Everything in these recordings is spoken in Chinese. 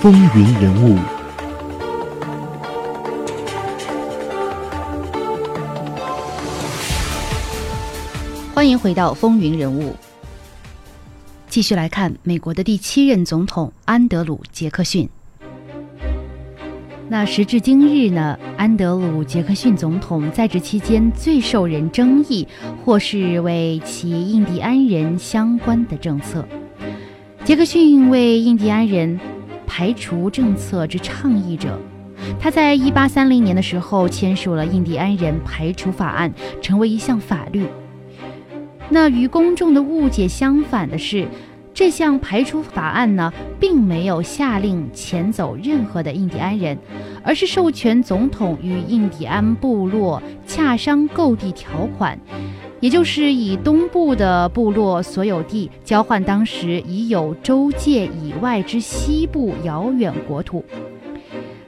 风云人物》。欢迎回到《风云人物》，继续来看美国的第七任总统安德鲁·杰克逊。那时至今日呢，安德鲁·杰克逊总统在职期间最受人争议，或是为其印第安人相关的政策。杰克逊为印第安人排除政策之倡议者，他在一八三零年的时候签署了印第安人排除法案，成为一项法律。那与公众的误解相反的是，这项排除法案呢，并没有下令遣走任何的印第安人，而是授权总统与印第安部落洽商购地条款，也就是以东部的部落所有地交换当时已有州界以外之西部遥远国土。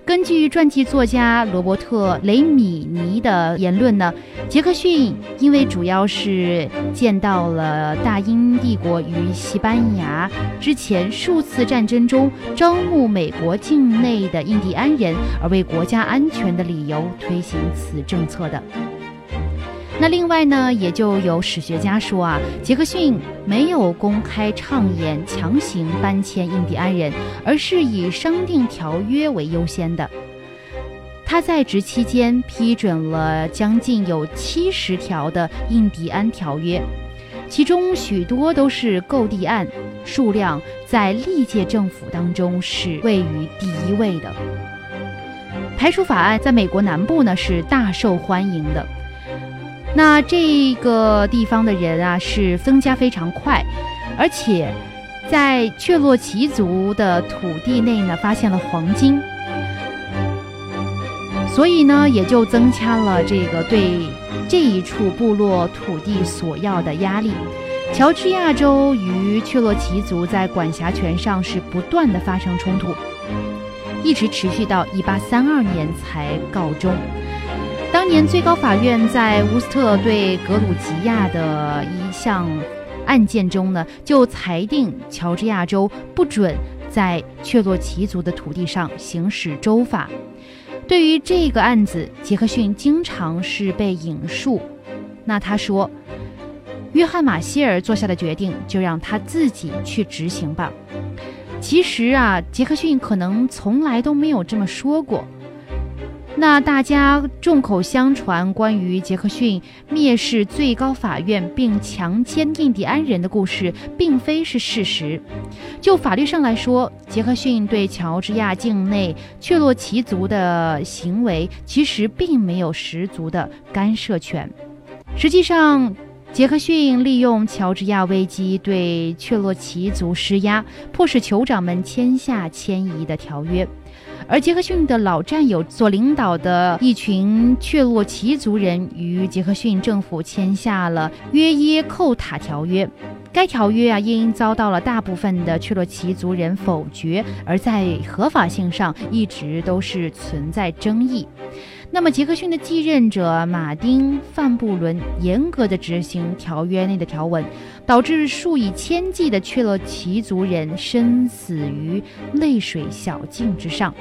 根据传记作家罗伯特·雷米尼的言论呢，杰克逊因为主要是见到了大英帝国与西班牙之前数次战争中招募美国境内的印第安人，而为国家安全的理由推行此政策的。那另外呢，也就有史学家说啊，杰克逊没有公开畅言强行搬迁印第安人，而是以商定条约为优先的。他在职期间批准了将近有七十条的印第安条约，其中许多都是购地案，数量在历届政府当中是位于第一位的。排除法案在美国南部呢是大受欢迎的。那这个地方的人啊，是增加非常快，而且在雀洛奇族的土地内呢，发现了黄金，所以呢，也就增加了这个对这一处部落土地所要的压力。乔治亚州与雀洛奇族在管辖权上是不断的发生冲突，一直持续到一八三二年才告终。当年最高法院在乌斯特对格鲁吉亚的一项案件中呢，就裁定乔治亚州不准在却洛奇族的土地上行使州法。对于这个案子，杰克逊经常是被引述。那他说：“约翰马歇尔做下的决定，就让他自己去执行吧。”其实啊，杰克逊可能从来都没有这么说过。那大家众口相传关于杰克逊蔑视最高法院并强奸印第安人的故事，并非是事实。就法律上来说，杰克逊对乔治亚境内雀洛奇族的行为其实并没有十足的干涉权。实际上，杰克逊利用乔治亚危机对雀洛奇族施压，迫使酋长们签下迁移的条约。而杰克逊的老战友所领导的一群雀洛奇族人与杰克逊政府签下了约耶寇塔条约，该条约啊因遭到了大部分的雀洛奇族人否决，而在合法性上一直都是存在争议。那么，杰克逊的继任者马丁·范布伦严格的执行条约内的条文，导致数以千计的却洛奇族人身死于泪水小径之上。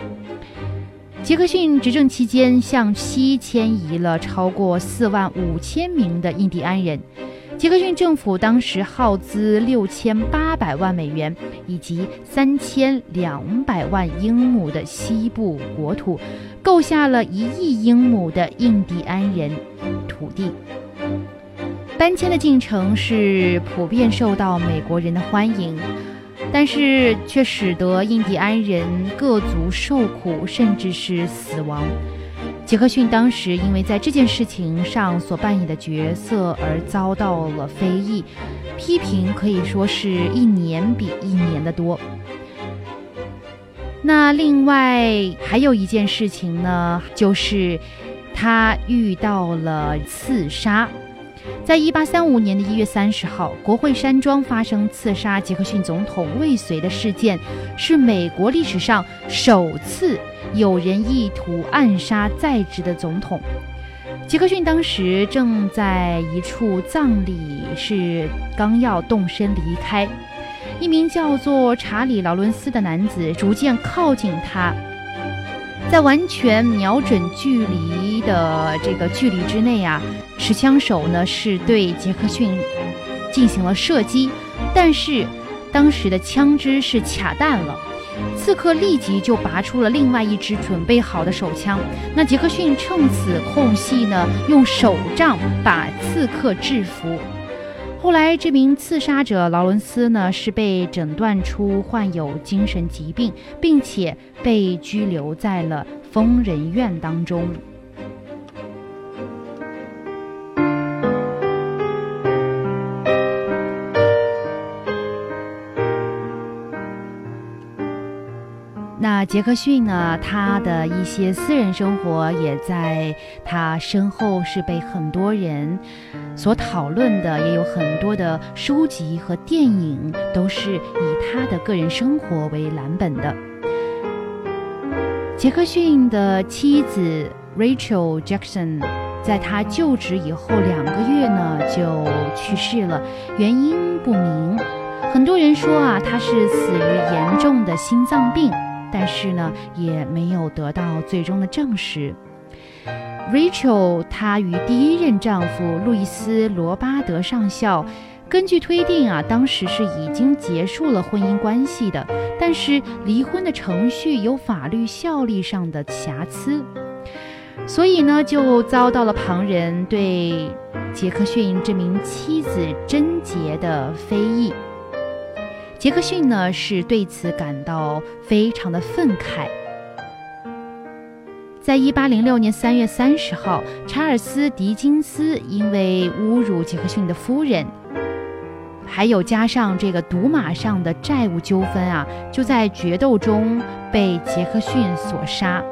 杰克逊执政期间，向西迁移了超过四万五千名的印第安人。杰克逊政府当时耗资六千八百万美元，以及三千两百万英亩的西部国土，购下了一亿英亩的印第安人土地。搬迁的进程是普遍受到美国人的欢迎，但是却使得印第安人各族受苦，甚至是死亡。杰克逊当时因为在这件事情上所扮演的角色而遭到了非议，批评可以说是一年比一年的多。那另外还有一件事情呢，就是他遇到了刺杀。在一八三五年的一月三十号，国会山庄发生刺杀杰克逊总统未遂的事件，是美国历史上首次。有人意图暗杀在职的总统杰克逊，当时正在一处葬礼，是刚要动身离开。一名叫做查理·劳伦斯的男子逐渐靠近他，在完全瞄准距离的这个距离之内啊，持枪手呢是对杰克逊进行了射击，但是当时的枪支是卡弹了。刺客立即就拔出了另外一支准备好的手枪。那杰克逊趁此空隙呢，用手杖把刺客制服。后来，这名刺杀者劳伦斯呢，是被诊断出患有精神疾病，并且被拘留在了疯人院当中。杰克逊呢？他的一些私人生活也在他身后是被很多人所讨论的，也有很多的书籍和电影都是以他的个人生活为蓝本的。杰克逊的妻子 Rachel Jackson 在他就职以后两个月呢就去世了，原因不明。很多人说啊，他是死于严重的心脏病。但是呢，也没有得到最终的证实。Rachel 她与第一任丈夫路易斯·罗巴德上校，根据推定啊，当时是已经结束了婚姻关系的。但是离婚的程序有法律效力上的瑕疵，所以呢，就遭到了旁人对杰克逊这名妻子贞洁的非议。杰克逊呢是对此感到非常的愤慨。在一八零六年三月三十号，查尔斯·狄金斯因为侮辱杰克逊的夫人，还有加上这个赌马上的债务纠纷啊，就在决斗中被杰克逊所杀。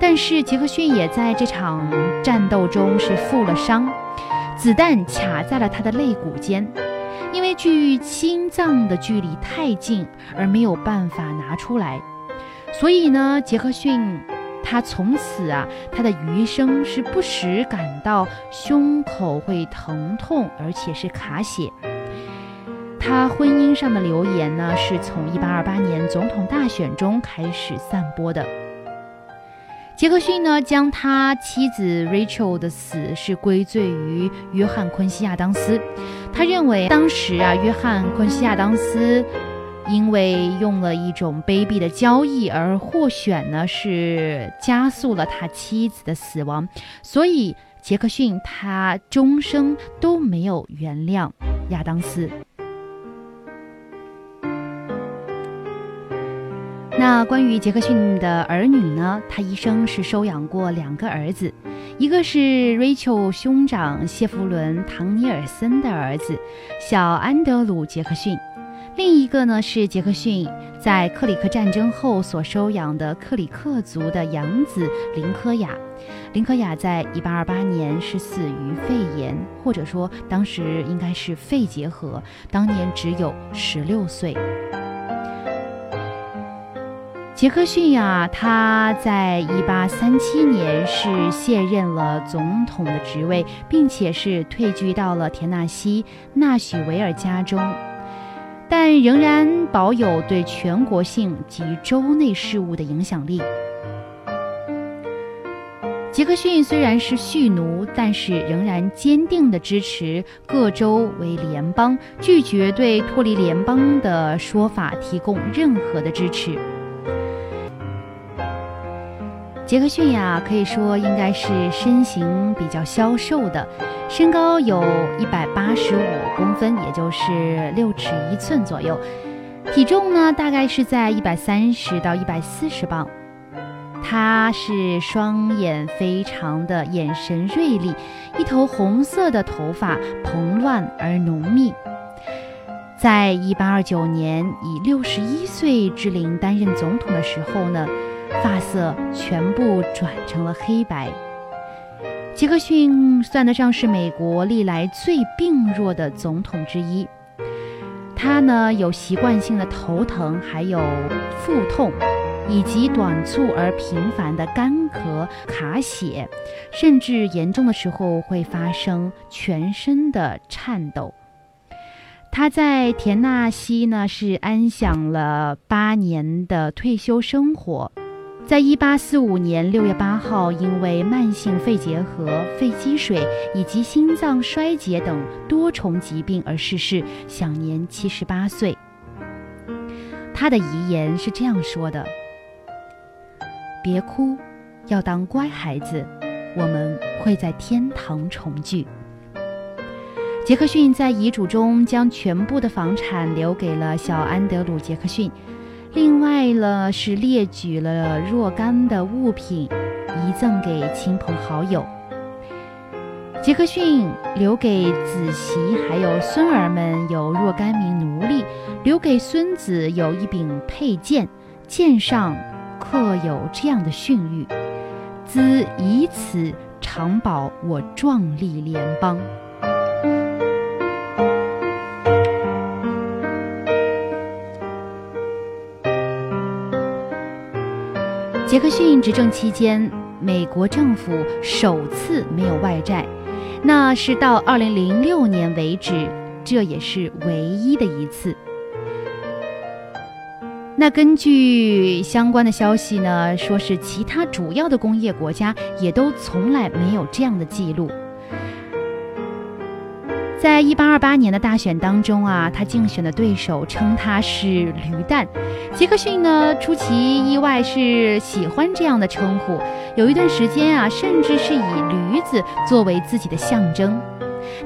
但是杰克逊也在这场战斗中是负了伤，子弹卡在了他的肋骨间。因为距心脏的距离太近而没有办法拿出来，所以呢，杰克逊他从此啊，他的余生是不时感到胸口会疼痛，而且是卡血。他婚姻上的流言呢，是从1828年总统大选中开始散播的。杰克逊呢，将他妻子 Rachel 的死是归罪于约翰昆西亚当斯。他认为当时啊，约翰昆西亚当斯因为用了一种卑鄙的交易而获选呢，是加速了他妻子的死亡。所以杰克逊他终生都没有原谅亚当斯。那关于杰克逊的儿女呢？他一生是收养过两个儿子，一个是 Rachel 兄长谢弗伦·唐尼尔森的儿子小安德鲁·杰克逊，另一个呢是杰克逊在克里克战争后所收养的克里克族的养子林科亚。林科亚在1828年是死于肺炎，或者说当时应该是肺结核，当年只有十六岁。杰克逊呀，他在一八三七年是卸任了总统的职位，并且是退居到了田纳西纳许维尔家中，但仍然保有对全国性及州内事务的影响力。杰克逊虽然是蓄奴，但是仍然坚定地支持各州为联邦，拒绝对脱离联邦的说法提供任何的支持。杰克逊呀，可以说应该是身形比较消瘦的，身高有一百八十五公分，也就是六尺一寸左右，体重呢大概是在一百三十到一百四十磅。他是双眼非常的眼神锐利，一头红色的头发蓬乱而浓密。在一八二九年以六十一岁之龄担任总统的时候呢。发色全部转成了黑白。杰克逊算得上是美国历来最病弱的总统之一。他呢有习惯性的头疼，还有腹痛，以及短促而频繁的干咳、卡血，甚至严重的时候会发生全身的颤抖。他在田纳西呢是安享了八年的退休生活。在一八四五年六月八号，因为慢性肺结核、肺积水以及心脏衰竭等多重疾病而逝世，享年七十八岁。他的遗言是这样说的：“别哭，要当乖孩子，我们会在天堂重聚。”杰克逊在遗嘱中将全部的房产留给了小安德鲁·杰克逊。另外呢，是列举了若干的物品，遗赠给亲朋好友。杰克逊留给子媳还有孙儿们有若干名奴隶，留给孙子有一柄佩剑，剑上刻有这样的训谕：“兹以此长保我壮丽联邦。”杰克逊执政期间，美国政府首次没有外债，那是到二零零六年为止，这也是唯一的一次。那根据相关的消息呢，说是其他主要的工业国家也都从来没有这样的记录。在一八二八年的大选当中啊，他竞选的对手称他是“驴蛋”。杰克逊呢，出其意外是喜欢这样的称呼，有一段时间啊，甚至是以驴子作为自己的象征。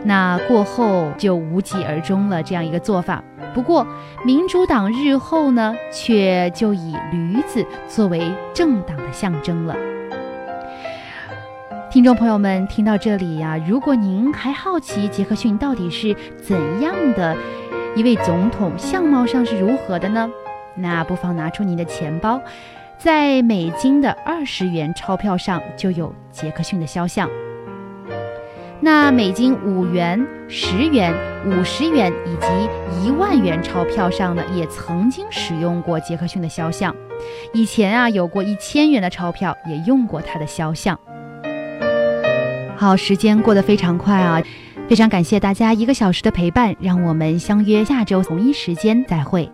那过后就无疾而终了这样一个做法。不过，民主党日后呢，却就以驴子作为政党的象征了。听众朋友们，听到这里呀，如果您还好奇杰克逊到底是怎样的一位总统，相貌上是如何的呢？那不妨拿出您的钱包，在美金的二十元钞票上就有杰克逊的肖像。那美金五元、十元、五十元以及一万元钞票上呢，也曾经使用过杰克逊的肖像。以前啊，有过一千元的钞票也用过他的肖像。好，时间过得非常快啊！非常感谢大家一个小时的陪伴，让我们相约下周同一时间再会。